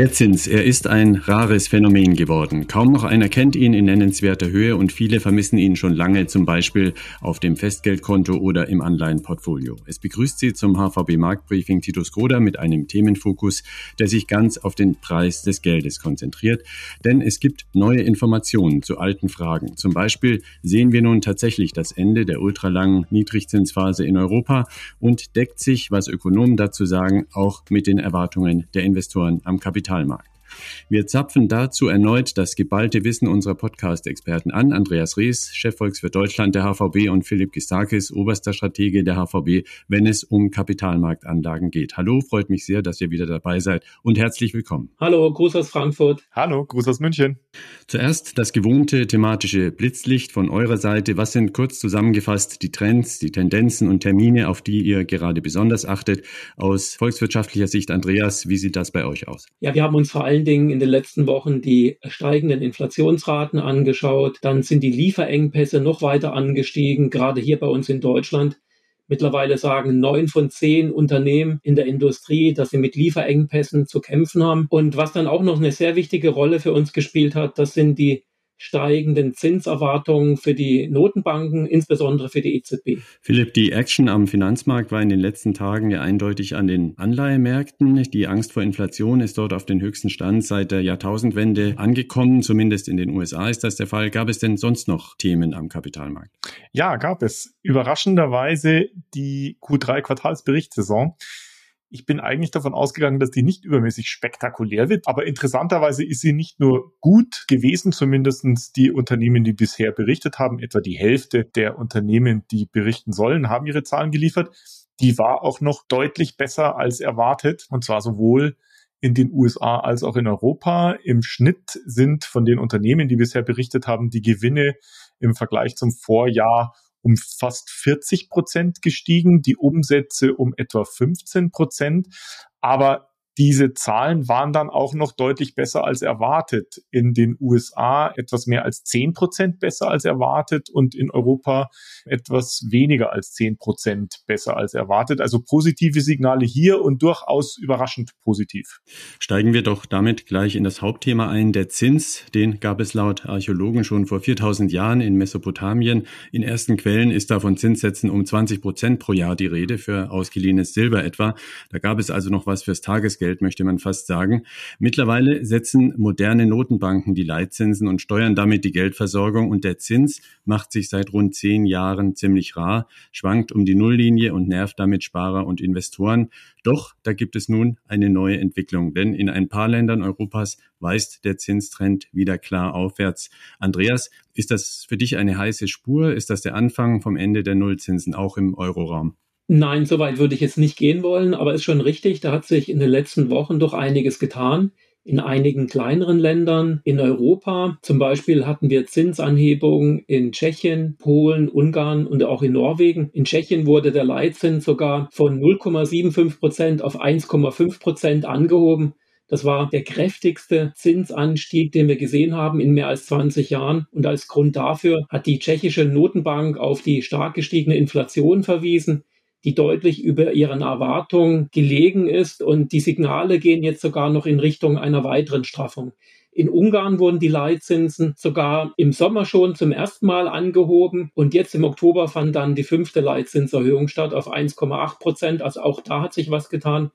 Der Zins, er ist ein rares Phänomen geworden. Kaum noch einer kennt ihn in nennenswerter Höhe und viele vermissen ihn schon lange, zum Beispiel auf dem Festgeldkonto oder im Anleihenportfolio. Es begrüßt Sie zum HVB Marktbriefing Titus Groder mit einem Themenfokus, der sich ganz auf den Preis des Geldes konzentriert. Denn es gibt neue Informationen zu alten Fragen. Zum Beispiel sehen wir nun tatsächlich das Ende der ultralangen Niedrigzinsphase in Europa und deckt sich, was Ökonomen dazu sagen, auch mit den Erwartungen der Investoren am Kapital. Kapitalmarkt. Wir zapfen dazu erneut das geballte Wissen unserer Podcast-Experten an. Andreas Rees, Chefvolkswirt Deutschland der HVB und Philipp Gistakis, oberster Stratege der HVB, wenn es um Kapitalmarktanlagen geht. Hallo, freut mich sehr, dass ihr wieder dabei seid und herzlich willkommen. Hallo, Gruß aus Frankfurt. Hallo, Gruß aus München. Zuerst das gewohnte thematische Blitzlicht von eurer Seite. Was sind kurz zusammengefasst die Trends, die Tendenzen und Termine, auf die ihr gerade besonders achtet? Aus volkswirtschaftlicher Sicht, Andreas, wie sieht das bei euch aus? Ja, wir haben uns vor allen Dingen in den letzten Wochen die steigenden Inflationsraten angeschaut. Dann sind die Lieferengpässe noch weiter angestiegen, gerade hier bei uns in Deutschland. Mittlerweile sagen neun von zehn Unternehmen in der Industrie, dass sie mit Lieferengpässen zu kämpfen haben. Und was dann auch noch eine sehr wichtige Rolle für uns gespielt hat, das sind die steigenden Zinserwartungen für die Notenbanken, insbesondere für die EZB. Philipp, die Action am Finanzmarkt war in den letzten Tagen ja eindeutig an den Anleihemärkten. Die Angst vor Inflation ist dort auf den höchsten Stand seit der Jahrtausendwende angekommen. Zumindest in den USA ist das der Fall. Gab es denn sonst noch Themen am Kapitalmarkt? Ja, gab es. Überraschenderweise die Q3-Quartalsberichtssaison. Ich bin eigentlich davon ausgegangen, dass die nicht übermäßig spektakulär wird, aber interessanterweise ist sie nicht nur gut gewesen, zumindestens die Unternehmen, die bisher berichtet haben, etwa die Hälfte der Unternehmen, die berichten sollen, haben ihre Zahlen geliefert. Die war auch noch deutlich besser als erwartet, und zwar sowohl in den USA als auch in Europa. Im Schnitt sind von den Unternehmen, die bisher berichtet haben, die Gewinne im Vergleich zum Vorjahr um fast 40 Prozent gestiegen, die Umsätze um etwa 15 Prozent. Aber diese Zahlen waren dann auch noch deutlich besser als erwartet. In den USA etwas mehr als zehn Prozent besser als erwartet und in Europa etwas weniger als zehn Prozent besser als erwartet. Also positive Signale hier und durchaus überraschend positiv. Steigen wir doch damit gleich in das Hauptthema ein. Der Zins, den gab es laut Archäologen schon vor 4000 Jahren in Mesopotamien. In ersten Quellen ist da von Zinssätzen um 20 Prozent pro Jahr die Rede für ausgeliehenes Silber etwa. Da gab es also noch was fürs Tagesgeld Geld, möchte man fast sagen. Mittlerweile setzen moderne Notenbanken die Leitzinsen und steuern damit die Geldversorgung und der Zins macht sich seit rund zehn Jahren ziemlich rar, schwankt um die Nulllinie und nervt damit Sparer und Investoren. Doch da gibt es nun eine neue Entwicklung, denn in ein paar Ländern Europas weist der Zinstrend wieder klar aufwärts. Andreas, ist das für dich eine heiße Spur? Ist das der Anfang vom Ende der Nullzinsen auch im Euroraum? Nein, so weit würde ich jetzt nicht gehen wollen, aber ist schon richtig, da hat sich in den letzten Wochen doch einiges getan. In einigen kleineren Ländern in Europa, zum Beispiel hatten wir Zinsanhebungen in Tschechien, Polen, Ungarn und auch in Norwegen. In Tschechien wurde der Leitzins sogar von 0,75 Prozent auf 1,5 Prozent angehoben. Das war der kräftigste Zinsanstieg, den wir gesehen haben in mehr als 20 Jahren. Und als Grund dafür hat die tschechische Notenbank auf die stark gestiegene Inflation verwiesen die deutlich über ihren Erwartungen gelegen ist. Und die Signale gehen jetzt sogar noch in Richtung einer weiteren Straffung. In Ungarn wurden die Leitzinsen sogar im Sommer schon zum ersten Mal angehoben und jetzt im Oktober fand dann die fünfte Leitzinserhöhung statt auf 1,8 Prozent. Also auch da hat sich was getan.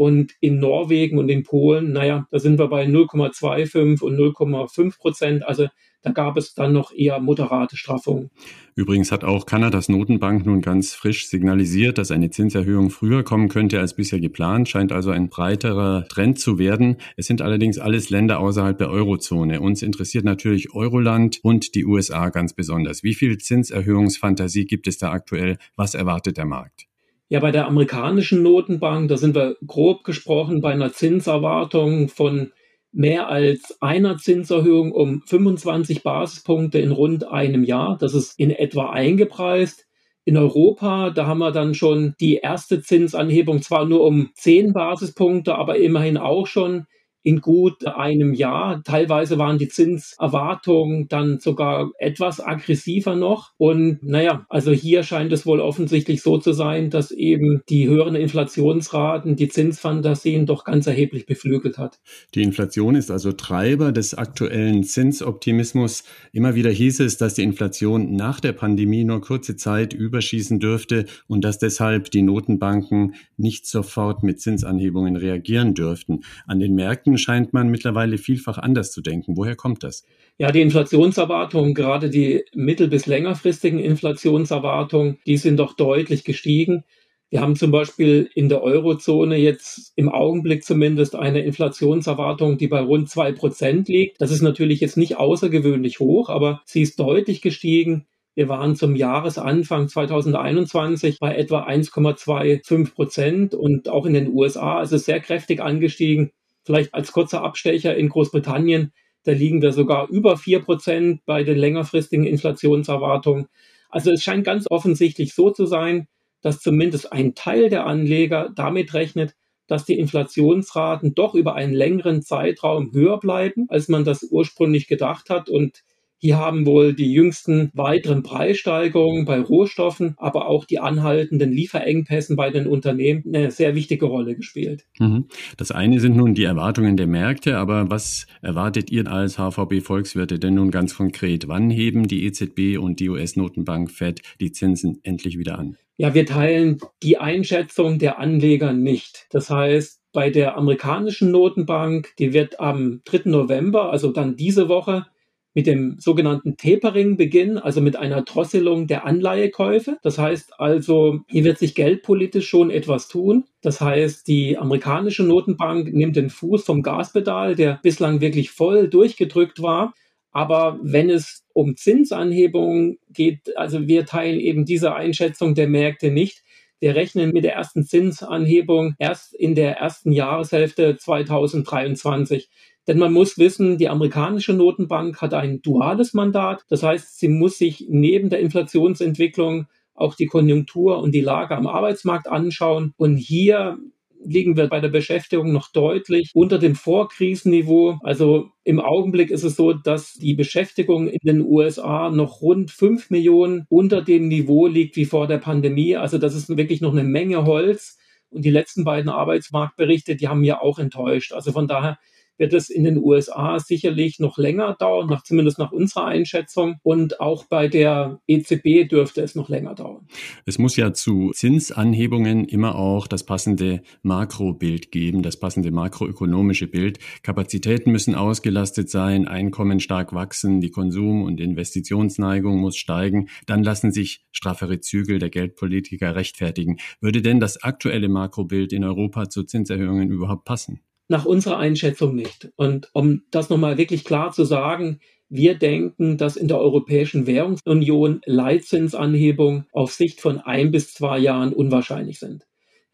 Und in Norwegen und in Polen, naja, da sind wir bei 0,25 und 0,5 Prozent. Also da gab es dann noch eher moderate Straffungen. Übrigens hat auch Kanadas Notenbank nun ganz frisch signalisiert, dass eine Zinserhöhung früher kommen könnte als bisher geplant, scheint also ein breiterer Trend zu werden. Es sind allerdings alles Länder außerhalb der Eurozone. Uns interessiert natürlich Euroland und die USA ganz besonders. Wie viel Zinserhöhungsfantasie gibt es da aktuell? Was erwartet der Markt? Ja, bei der amerikanischen Notenbank, da sind wir grob gesprochen bei einer Zinserwartung von mehr als einer Zinserhöhung um 25 Basispunkte in rund einem Jahr. Das ist in etwa eingepreist. In Europa, da haben wir dann schon die erste Zinsanhebung, zwar nur um 10 Basispunkte, aber immerhin auch schon in gut einem Jahr. Teilweise waren die Zinserwartungen dann sogar etwas aggressiver noch. Und naja, also hier scheint es wohl offensichtlich so zu sein, dass eben die höheren Inflationsraten die Zinsfantasien doch ganz erheblich beflügelt hat. Die Inflation ist also Treiber des aktuellen Zinsoptimismus. Immer wieder hieß es, dass die Inflation nach der Pandemie nur kurze Zeit überschießen dürfte und dass deshalb die Notenbanken nicht sofort mit Zinsanhebungen reagieren dürften. An den Märkten Märkten scheint man mittlerweile vielfach anders zu denken. Woher kommt das? Ja, die Inflationserwartungen, gerade die mittel- bis längerfristigen Inflationserwartungen, die sind doch deutlich gestiegen. Wir haben zum Beispiel in der Eurozone jetzt im Augenblick zumindest eine Inflationserwartung, die bei rund zwei Prozent liegt. Das ist natürlich jetzt nicht außergewöhnlich hoch, aber sie ist deutlich gestiegen. Wir waren zum Jahresanfang 2021 bei etwa 1,25 Prozent und auch in den USA ist es sehr kräftig angestiegen. Vielleicht als kurzer Abstecher in Großbritannien, da liegen wir sogar über vier Prozent bei den längerfristigen Inflationserwartungen. Also es scheint ganz offensichtlich so zu sein, dass zumindest ein Teil der Anleger damit rechnet, dass die Inflationsraten doch über einen längeren Zeitraum höher bleiben, als man das ursprünglich gedacht hat. Und hier haben wohl die jüngsten weiteren Preissteigerungen bei Rohstoffen, aber auch die anhaltenden Lieferengpässen bei den Unternehmen eine sehr wichtige Rolle gespielt. Mhm. Das eine sind nun die Erwartungen der Märkte, aber was erwartet ihr als HVB Volkswirte denn nun ganz konkret? Wann heben die EZB und die US-Notenbank Fed die Zinsen endlich wieder an? Ja, wir teilen die Einschätzung der Anleger nicht. Das heißt, bei der amerikanischen Notenbank, die wird am 3. November, also dann diese Woche, mit dem sogenannten Tapering beginnen, also mit einer Drosselung der Anleihekäufe. Das heißt also, hier wird sich geldpolitisch schon etwas tun. Das heißt, die amerikanische Notenbank nimmt den Fuß vom Gaspedal, der bislang wirklich voll durchgedrückt war. Aber wenn es um Zinsanhebungen geht, also wir teilen eben diese Einschätzung der Märkte nicht. Wir rechnen mit der ersten Zinsanhebung erst in der ersten Jahreshälfte 2023. Denn man muss wissen, die amerikanische Notenbank hat ein duales Mandat. Das heißt, sie muss sich neben der Inflationsentwicklung auch die Konjunktur und die Lage am Arbeitsmarkt anschauen. Und hier liegen wir bei der Beschäftigung noch deutlich unter dem Vorkrisenniveau. Also im Augenblick ist es so, dass die Beschäftigung in den USA noch rund fünf Millionen unter dem Niveau liegt wie vor der Pandemie. Also das ist wirklich noch eine Menge Holz. Und die letzten beiden Arbeitsmarktberichte, die haben ja auch enttäuscht. Also von daher wird es in den USA sicherlich noch länger dauern, nach, zumindest nach unserer Einschätzung. Und auch bei der EZB dürfte es noch länger dauern. Es muss ja zu Zinsanhebungen immer auch das passende Makrobild geben, das passende makroökonomische Bild. Kapazitäten müssen ausgelastet sein, Einkommen stark wachsen, die Konsum- und Investitionsneigung muss steigen. Dann lassen sich straffere Zügel der Geldpolitiker rechtfertigen. Würde denn das aktuelle Makrobild in Europa zu Zinserhöhungen überhaupt passen? Nach unserer Einschätzung nicht. Und um das nochmal wirklich klar zu sagen, wir denken, dass in der Europäischen Währungsunion Leitzinsanhebungen auf Sicht von ein bis zwei Jahren unwahrscheinlich sind.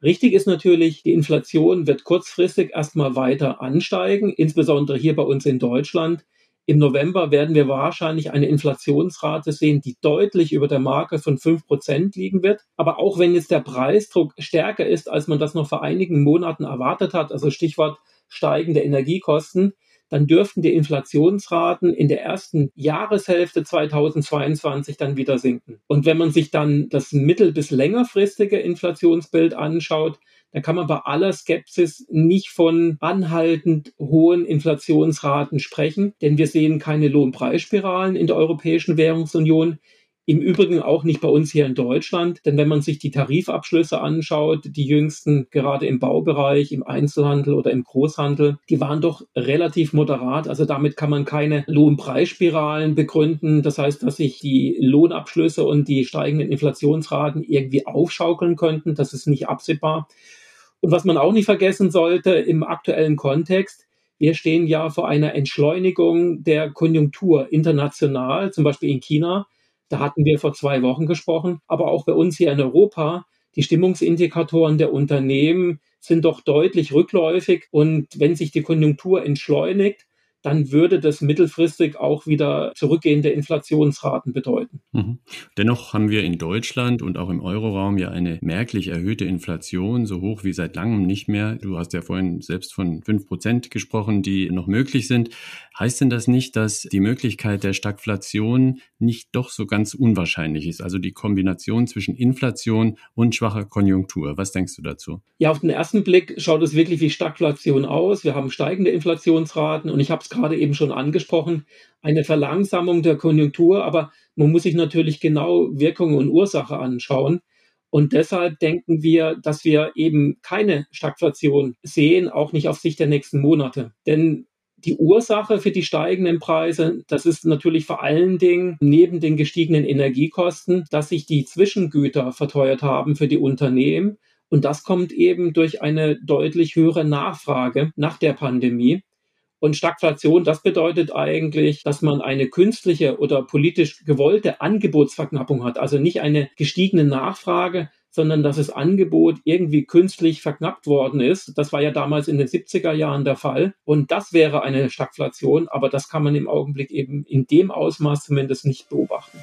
Richtig ist natürlich, die Inflation wird kurzfristig erstmal weiter ansteigen, insbesondere hier bei uns in Deutschland. Im November werden wir wahrscheinlich eine Inflationsrate sehen, die deutlich über der Marke von fünf Prozent liegen wird. Aber auch wenn jetzt der Preisdruck stärker ist, als man das noch vor einigen Monaten erwartet hat, also Stichwort steigende Energiekosten, dann dürften die Inflationsraten in der ersten Jahreshälfte 2022 dann wieder sinken. Und wenn man sich dann das mittel- bis längerfristige Inflationsbild anschaut, da kann man bei aller Skepsis nicht von anhaltend hohen Inflationsraten sprechen, denn wir sehen keine Lohnpreisspiralen in der Europäischen Währungsunion. Im Übrigen auch nicht bei uns hier in Deutschland, denn wenn man sich die Tarifabschlüsse anschaut, die jüngsten gerade im Baubereich, im Einzelhandel oder im Großhandel, die waren doch relativ moderat. Also damit kann man keine Lohnpreisspiralen begründen. Das heißt, dass sich die Lohnabschlüsse und die steigenden Inflationsraten irgendwie aufschaukeln könnten. Das ist nicht absehbar. Und was man auch nicht vergessen sollte im aktuellen Kontext, wir stehen ja vor einer Entschleunigung der Konjunktur international, zum Beispiel in China. Da hatten wir vor zwei Wochen gesprochen. Aber auch bei uns hier in Europa, die Stimmungsindikatoren der Unternehmen sind doch deutlich rückläufig. Und wenn sich die Konjunktur entschleunigt, dann würde das mittelfristig auch wieder zurückgehende Inflationsraten bedeuten. Mhm. Dennoch haben wir in Deutschland und auch im Euroraum ja eine merklich erhöhte Inflation, so hoch wie seit langem nicht mehr. Du hast ja vorhin selbst von fünf Prozent gesprochen, die noch möglich sind. Heißt denn das nicht, dass die Möglichkeit der Stagflation nicht doch so ganz unwahrscheinlich ist? Also die Kombination zwischen Inflation und schwacher Konjunktur. Was denkst du dazu? Ja, auf den ersten Blick schaut es wirklich wie Stagflation aus. Wir haben steigende Inflationsraten und ich habe es gerade eben schon angesprochen, eine Verlangsamung der Konjunktur, aber man muss sich natürlich genau Wirkung und Ursache anschauen. Und deshalb denken wir, dass wir eben keine Stagflation sehen, auch nicht auf Sicht der nächsten Monate. Denn die Ursache für die steigenden Preise, das ist natürlich vor allen Dingen neben den gestiegenen Energiekosten, dass sich die Zwischengüter verteuert haben für die Unternehmen. Und das kommt eben durch eine deutlich höhere Nachfrage nach der Pandemie. Und Stagflation, das bedeutet eigentlich, dass man eine künstliche oder politisch gewollte Angebotsverknappung hat. Also nicht eine gestiegene Nachfrage, sondern dass das Angebot irgendwie künstlich verknappt worden ist. Das war ja damals in den 70er Jahren der Fall. Und das wäre eine Stagflation, aber das kann man im Augenblick eben in dem Ausmaß zumindest nicht beobachten.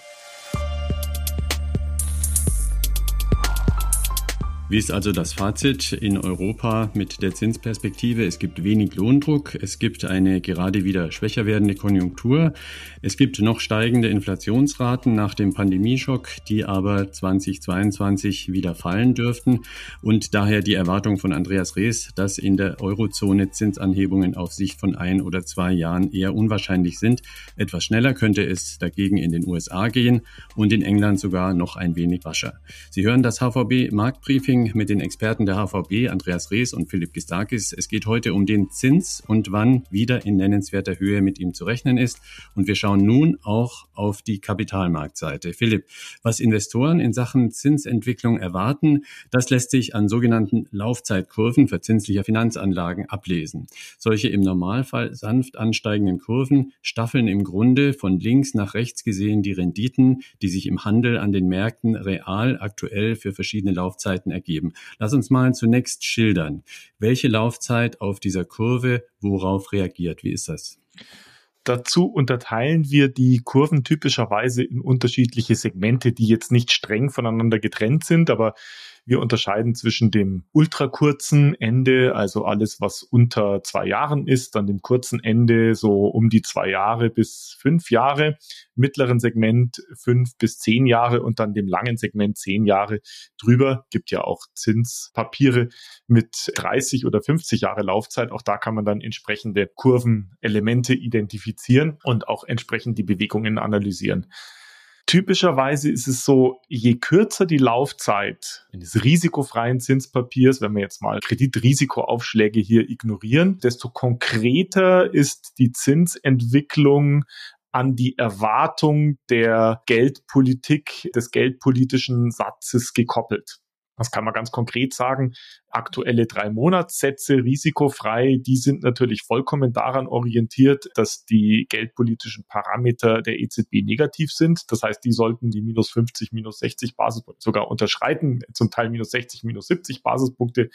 Wie ist also das Fazit in Europa mit der Zinsperspektive? Es gibt wenig Lohndruck, es gibt eine gerade wieder schwächer werdende Konjunktur, es gibt noch steigende Inflationsraten nach dem Pandemieschock, die aber 2022 wieder fallen dürften und daher die Erwartung von Andreas Rees, dass in der Eurozone Zinsanhebungen auf Sicht von ein oder zwei Jahren eher unwahrscheinlich sind. Etwas schneller könnte es dagegen in den USA gehen und in England sogar noch ein wenig rascher. Sie hören das HVB Marktbriefing mit den Experten der HVB, Andreas Rees und Philipp Gistakis. Es geht heute um den Zins und wann wieder in nennenswerter Höhe mit ihm zu rechnen ist. Und wir schauen nun auch auf die Kapitalmarktseite. Philipp, was Investoren in Sachen Zinsentwicklung erwarten, das lässt sich an sogenannten Laufzeitkurven verzinslicher Finanzanlagen ablesen. Solche im Normalfall sanft ansteigenden Kurven staffeln im Grunde von links nach rechts gesehen die Renditen, die sich im Handel an den Märkten real aktuell für verschiedene Laufzeiten ergeben geben. Lass uns mal zunächst schildern, welche Laufzeit auf dieser Kurve worauf reagiert. Wie ist das? Dazu unterteilen wir die Kurven typischerweise in unterschiedliche Segmente, die jetzt nicht streng voneinander getrennt sind, aber wir unterscheiden zwischen dem ultrakurzen Ende, also alles, was unter zwei Jahren ist, dann dem kurzen Ende so um die zwei Jahre bis fünf Jahre, mittleren Segment fünf bis zehn Jahre und dann dem langen Segment zehn Jahre drüber. Gibt ja auch Zinspapiere mit 30 oder 50 Jahre Laufzeit. Auch da kann man dann entsprechende Kurvenelemente identifizieren und auch entsprechend die Bewegungen analysieren. Typischerweise ist es so, je kürzer die Laufzeit eines risikofreien Zinspapiers, wenn wir jetzt mal Kreditrisikoaufschläge hier ignorieren, desto konkreter ist die Zinsentwicklung an die Erwartung der Geldpolitik, des geldpolitischen Satzes gekoppelt. Das kann man ganz konkret sagen. Aktuelle drei Monatssätze risikofrei, die sind natürlich vollkommen daran orientiert, dass die geldpolitischen Parameter der EZB negativ sind. Das heißt, die sollten die minus 50, minus 60 Basispunkte sogar unterschreiten, zum Teil minus 60, minus 70 Basispunkte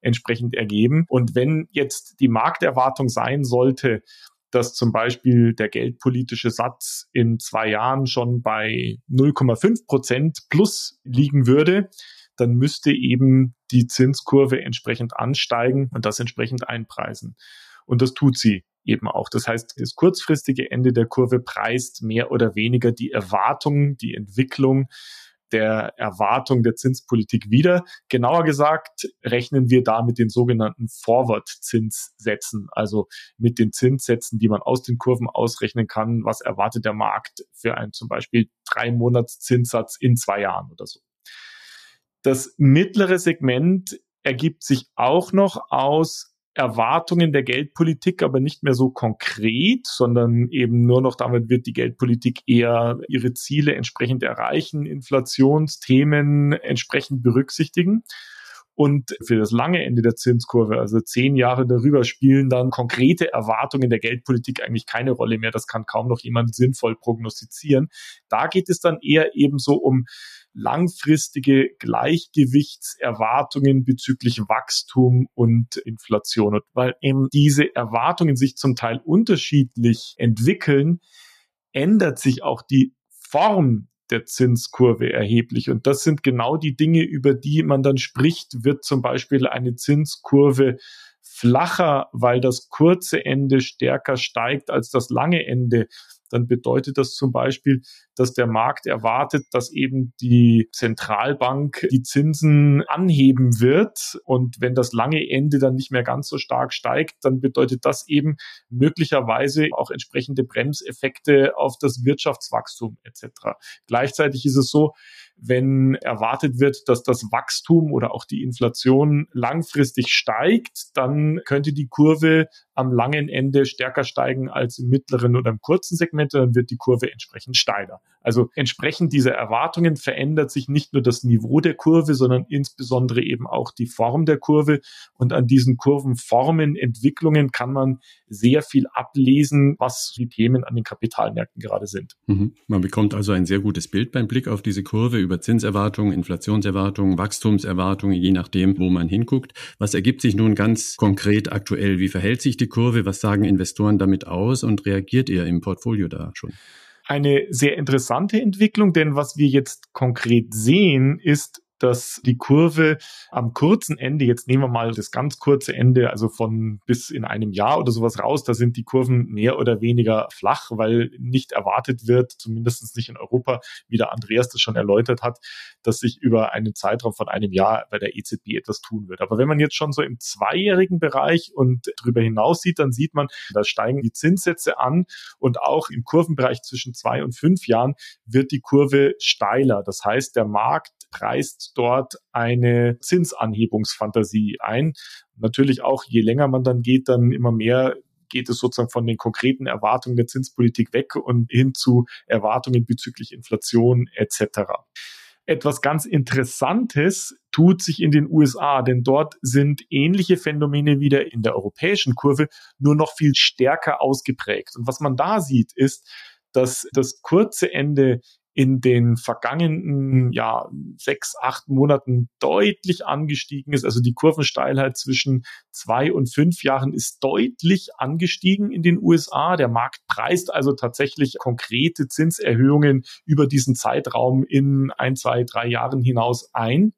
entsprechend ergeben. Und wenn jetzt die Markterwartung sein sollte, dass zum Beispiel der geldpolitische Satz in zwei Jahren schon bei 0,5 Prozent plus liegen würde, dann müsste eben die Zinskurve entsprechend ansteigen und das entsprechend einpreisen. Und das tut sie eben auch. Das heißt, das kurzfristige Ende der Kurve preist mehr oder weniger die Erwartung, die Entwicklung der Erwartung der Zinspolitik wieder. Genauer gesagt rechnen wir da mit den sogenannten Forward-Zinssätzen, also mit den Zinssätzen, die man aus den Kurven ausrechnen kann. Was erwartet der Markt für einen zum Beispiel drei Monats Zinssatz in zwei Jahren oder so? Das mittlere Segment ergibt sich auch noch aus Erwartungen der Geldpolitik, aber nicht mehr so konkret, sondern eben nur noch damit wird die Geldpolitik eher ihre Ziele entsprechend erreichen, Inflationsthemen entsprechend berücksichtigen. Und für das lange Ende der Zinskurve, also zehn Jahre darüber, spielen dann konkrete Erwartungen der Geldpolitik eigentlich keine Rolle mehr. Das kann kaum noch jemand sinnvoll prognostizieren. Da geht es dann eher eben so um langfristige Gleichgewichtserwartungen bezüglich Wachstum und Inflation. Und weil eben diese Erwartungen sich zum Teil unterschiedlich entwickeln, ändert sich auch die Form der Zinskurve erheblich. Und das sind genau die Dinge, über die man dann spricht. Wird zum Beispiel eine Zinskurve flacher, weil das kurze Ende stärker steigt als das lange Ende, dann bedeutet das zum Beispiel, dass der Markt erwartet, dass eben die Zentralbank die Zinsen anheben wird. Und wenn das lange Ende dann nicht mehr ganz so stark steigt, dann bedeutet das eben möglicherweise auch entsprechende Bremseffekte auf das Wirtschaftswachstum etc. Gleichzeitig ist es so, wenn erwartet wird, dass das Wachstum oder auch die Inflation langfristig steigt, dann könnte die Kurve am langen Ende stärker steigen als im mittleren oder im kurzen Segment, dann wird die Kurve entsprechend steiler. Also entsprechend dieser Erwartungen verändert sich nicht nur das Niveau der Kurve, sondern insbesondere eben auch die Form der Kurve. Und an diesen Kurvenformen, Entwicklungen kann man sehr viel ablesen, was die Themen an den Kapitalmärkten gerade sind. Mhm. Man bekommt also ein sehr gutes Bild beim Blick auf diese Kurve über Zinserwartungen, Inflationserwartungen, Wachstumserwartungen, je nachdem, wo man hinguckt. Was ergibt sich nun ganz konkret aktuell? Wie verhält sich die Kurve? Was sagen Investoren damit aus und reagiert ihr im Portfolio da schon? Eine sehr interessante Entwicklung, denn was wir jetzt konkret sehen, ist, dass die Kurve am kurzen Ende, jetzt nehmen wir mal das ganz kurze Ende, also von bis in einem Jahr oder sowas raus, da sind die Kurven mehr oder weniger flach, weil nicht erwartet wird, zumindest nicht in Europa, wie der Andreas das schon erläutert hat, dass sich über einen Zeitraum von einem Jahr bei der EZB etwas tun wird. Aber wenn man jetzt schon so im zweijährigen Bereich und darüber hinaus sieht, dann sieht man, da steigen die Zinssätze an und auch im Kurvenbereich zwischen zwei und fünf Jahren wird die Kurve steiler. Das heißt, der Markt preist dort eine Zinsanhebungsfantasie ein. Natürlich auch, je länger man dann geht, dann immer mehr geht es sozusagen von den konkreten Erwartungen der Zinspolitik weg und hin zu Erwartungen bezüglich Inflation etc. Etwas ganz Interessantes tut sich in den USA, denn dort sind ähnliche Phänomene wieder in der europäischen Kurve nur noch viel stärker ausgeprägt. Und was man da sieht, ist, dass das kurze Ende in den vergangenen ja, sechs, acht Monaten deutlich angestiegen ist. Also die Kurvensteilheit zwischen zwei und fünf Jahren ist deutlich angestiegen in den USA. Der Markt preist also tatsächlich konkrete Zinserhöhungen über diesen Zeitraum in ein, zwei, drei Jahren hinaus ein.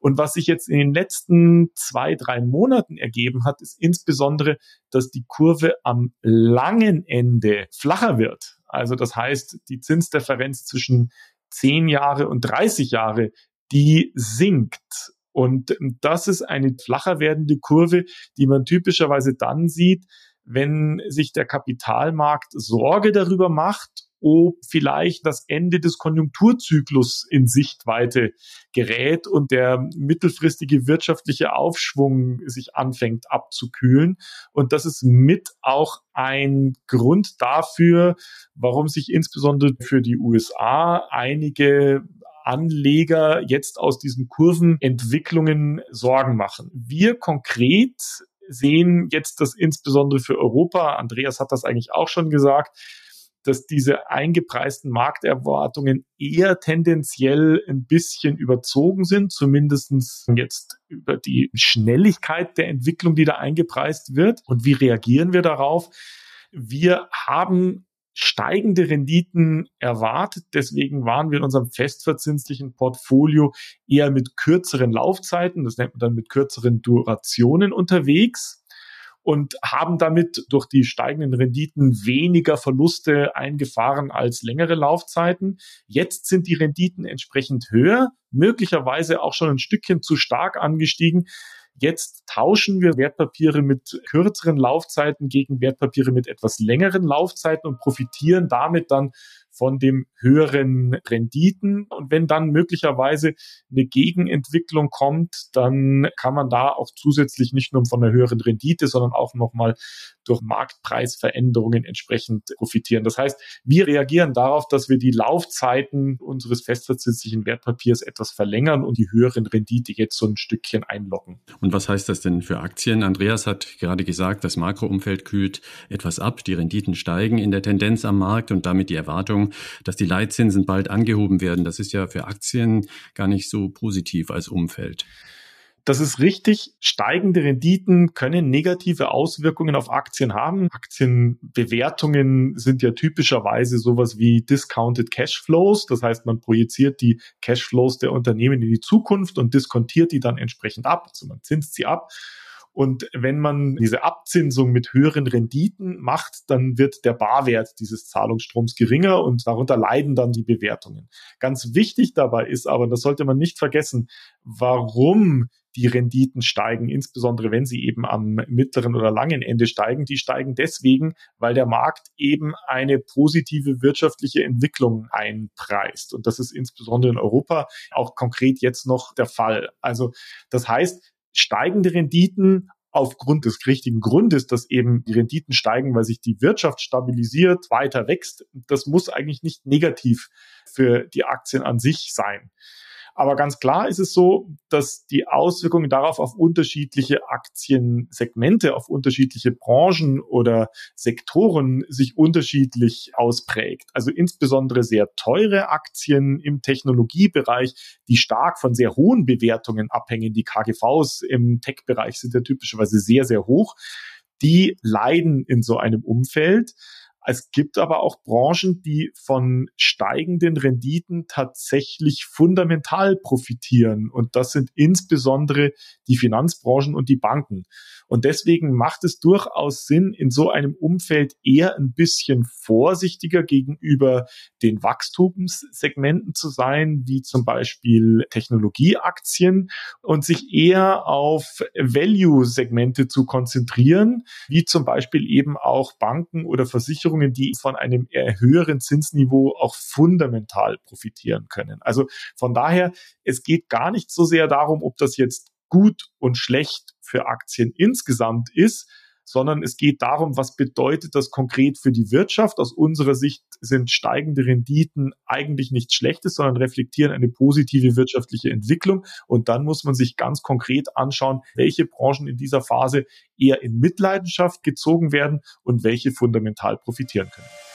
Und was sich jetzt in den letzten zwei, drei Monaten ergeben hat, ist insbesondere, dass die Kurve am langen Ende flacher wird. Also das heißt, die Zinsdifferenz zwischen 10 Jahre und 30 Jahre, die sinkt. Und das ist eine flacher werdende Kurve, die man typischerweise dann sieht, wenn sich der Kapitalmarkt Sorge darüber macht, ob vielleicht das Ende des Konjunkturzyklus in Sichtweite gerät und der mittelfristige wirtschaftliche Aufschwung sich anfängt abzukühlen. Und das ist mit auch ein Grund dafür, warum sich insbesondere für die USA einige Anleger jetzt aus diesen Kurvenentwicklungen Sorgen machen. Wir konkret sehen jetzt das insbesondere für Europa, Andreas hat das eigentlich auch schon gesagt, dass diese eingepreisten Markterwartungen eher tendenziell ein bisschen überzogen sind, zumindestens jetzt über die Schnelligkeit der Entwicklung, die da eingepreist wird. Und wie reagieren wir darauf? Wir haben steigende Renditen erwartet. Deswegen waren wir in unserem festverzinslichen Portfolio eher mit kürzeren Laufzeiten, das nennt man dann mit kürzeren Durationen unterwegs und haben damit durch die steigenden Renditen weniger Verluste eingefahren als längere Laufzeiten. Jetzt sind die Renditen entsprechend höher, möglicherweise auch schon ein Stückchen zu stark angestiegen. Jetzt tauschen wir Wertpapiere mit kürzeren Laufzeiten gegen Wertpapiere mit etwas längeren Laufzeiten und profitieren damit dann von dem höheren Renditen. Und wenn dann möglicherweise eine Gegenentwicklung kommt, dann kann man da auch zusätzlich nicht nur von einer höheren Rendite, sondern auch nochmal durch Marktpreisveränderungen entsprechend profitieren. Das heißt, wir reagieren darauf, dass wir die Laufzeiten unseres festverzinslichen Wertpapiers etwas verlängern und die höheren Rendite jetzt so ein Stückchen einlocken. Und was heißt das denn für Aktien? Andreas hat gerade gesagt, das Makroumfeld kühlt etwas ab, die Renditen steigen in der Tendenz am Markt und damit die Erwartung, dass die Leitzinsen bald angehoben werden. Das ist ja für Aktien gar nicht so positiv als Umfeld. Das ist richtig. Steigende Renditen können negative Auswirkungen auf Aktien haben. Aktienbewertungen sind ja typischerweise sowas wie Discounted Cashflows. Das heißt, man projiziert die Cashflows der Unternehmen in die Zukunft und diskontiert die dann entsprechend ab. Also man zinst sie ab. Und wenn man diese Abzinsung mit höheren Renditen macht, dann wird der Barwert dieses Zahlungsstroms geringer und darunter leiden dann die Bewertungen. Ganz wichtig dabei ist aber, das sollte man nicht vergessen, warum die Renditen steigen, insbesondere wenn sie eben am mittleren oder langen Ende steigen. Die steigen deswegen, weil der Markt eben eine positive wirtschaftliche Entwicklung einpreist. Und das ist insbesondere in Europa auch konkret jetzt noch der Fall. Also das heißt, steigende Renditen aufgrund des richtigen Grundes, dass eben die Renditen steigen, weil sich die Wirtschaft stabilisiert, weiter wächst, das muss eigentlich nicht negativ für die Aktien an sich sein. Aber ganz klar ist es so, dass die Auswirkungen darauf auf unterschiedliche Aktiensegmente, auf unterschiedliche Branchen oder Sektoren sich unterschiedlich ausprägt. Also insbesondere sehr teure Aktien im Technologiebereich, die stark von sehr hohen Bewertungen abhängen. Die KGVs im Tech-Bereich sind ja typischerweise sehr, sehr hoch. Die leiden in so einem Umfeld. Es gibt aber auch Branchen, die von steigenden Renditen tatsächlich fundamental profitieren. Und das sind insbesondere die Finanzbranchen und die Banken. Und deswegen macht es durchaus Sinn, in so einem Umfeld eher ein bisschen vorsichtiger gegenüber den Wachstumssegmenten zu sein, wie zum Beispiel Technologieaktien und sich eher auf Value-Segmente zu konzentrieren, wie zum Beispiel eben auch Banken oder Versicherungen die von einem höheren Zinsniveau auch fundamental profitieren können. Also von daher, es geht gar nicht so sehr darum, ob das jetzt gut und schlecht für Aktien insgesamt ist, sondern es geht darum, was bedeutet das konkret für die Wirtschaft. Aus unserer Sicht sind steigende Renditen eigentlich nichts Schlechtes, sondern reflektieren eine positive wirtschaftliche Entwicklung. Und dann muss man sich ganz konkret anschauen, welche Branchen in dieser Phase eher in Mitleidenschaft gezogen werden und welche fundamental profitieren können.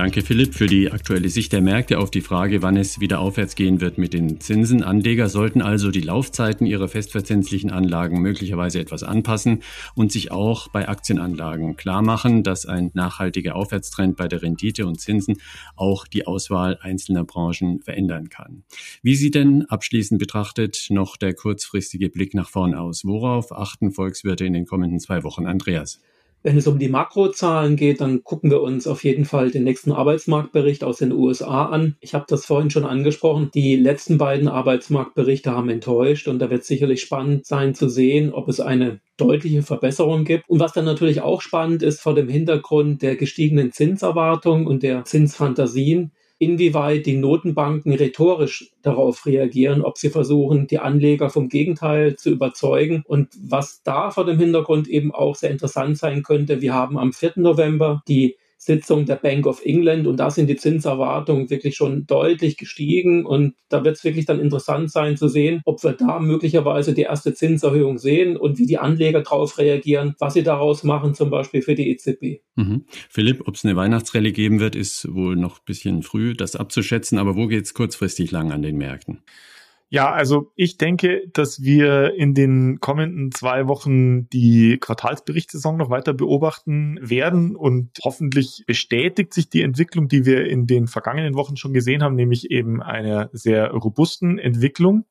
Danke Philipp für die aktuelle Sicht der Märkte auf die Frage, wann es wieder aufwärts gehen wird mit den Zinsen. Anleger sollten also die Laufzeiten ihrer festverzinslichen Anlagen möglicherweise etwas anpassen und sich auch bei Aktienanlagen klar machen, dass ein nachhaltiger Aufwärtstrend bei der Rendite und Zinsen auch die Auswahl einzelner Branchen verändern kann. Wie sieht denn abschließend betrachtet noch der kurzfristige Blick nach vorn aus? Worauf achten Volkswirte in den kommenden zwei Wochen? Andreas. Wenn es um die Makrozahlen geht, dann gucken wir uns auf jeden Fall den nächsten Arbeitsmarktbericht aus den USA an. Ich habe das vorhin schon angesprochen. Die letzten beiden Arbeitsmarktberichte haben enttäuscht und da wird sicherlich spannend sein zu sehen, ob es eine deutliche Verbesserung gibt. Und was dann natürlich auch spannend ist vor dem Hintergrund der gestiegenen Zinserwartung und der Zinsfantasien, inwieweit die Notenbanken rhetorisch darauf reagieren, ob sie versuchen, die Anleger vom Gegenteil zu überzeugen. Und was da vor dem Hintergrund eben auch sehr interessant sein könnte, wir haben am 4. November die Sitzung der Bank of England und da sind die Zinserwartungen wirklich schon deutlich gestiegen und da wird es wirklich dann interessant sein zu sehen, ob wir da möglicherweise die erste Zinserhöhung sehen und wie die Anleger darauf reagieren, was sie daraus machen, zum Beispiel für die EZB. Mhm. Philipp, ob es eine Weihnachtsrallye geben wird, ist wohl noch ein bisschen früh, das abzuschätzen, aber wo geht es kurzfristig lang an den Märkten? Ja, also ich denke, dass wir in den kommenden zwei Wochen die Quartalsberichtssaison noch weiter beobachten werden und hoffentlich bestätigt sich die Entwicklung, die wir in den vergangenen Wochen schon gesehen haben, nämlich eben einer sehr robusten Entwicklung.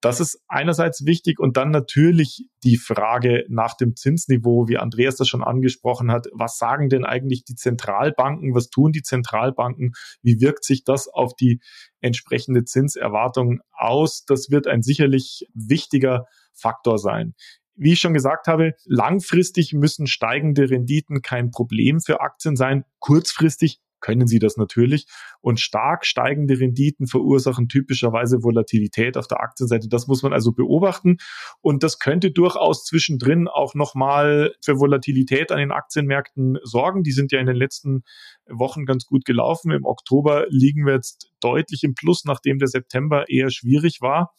Das ist einerseits wichtig und dann natürlich die Frage nach dem Zinsniveau, wie Andreas das schon angesprochen hat. Was sagen denn eigentlich die Zentralbanken? Was tun die Zentralbanken? Wie wirkt sich das auf die entsprechende Zinserwartung aus? Das wird ein sicherlich wichtiger Faktor sein. Wie ich schon gesagt habe, langfristig müssen steigende Renditen kein Problem für Aktien sein. Kurzfristig können sie das natürlich. Und stark steigende Renditen verursachen typischerweise Volatilität auf der Aktienseite. Das muss man also beobachten. Und das könnte durchaus zwischendrin auch nochmal für Volatilität an den Aktienmärkten sorgen. Die sind ja in den letzten Wochen ganz gut gelaufen. Im Oktober liegen wir jetzt deutlich im Plus, nachdem der September eher schwierig war.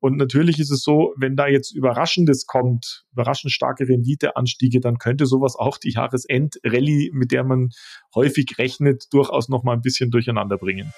Und natürlich ist es so, wenn da jetzt Überraschendes kommt, überraschend starke Renditeanstiege, dann könnte sowas auch die Jahresend-Rallye, mit der man häufig rechnet, durchaus noch mal ein bisschen durcheinander bringen.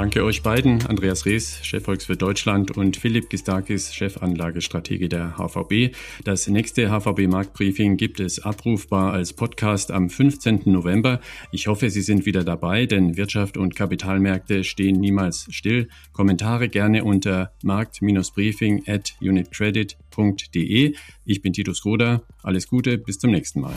Danke euch beiden, Andreas Rees, Chefvolks für Deutschland und Philipp Gistakis, Chefanlagestratege der HVB. Das nächste HVB Marktbriefing gibt es abrufbar als Podcast am 15. November. Ich hoffe, Sie sind wieder dabei, denn Wirtschaft und Kapitalmärkte stehen niemals still. Kommentare gerne unter markt-briefing at unitcredit.de. Ich bin Titus Groder. Alles Gute, bis zum nächsten Mal.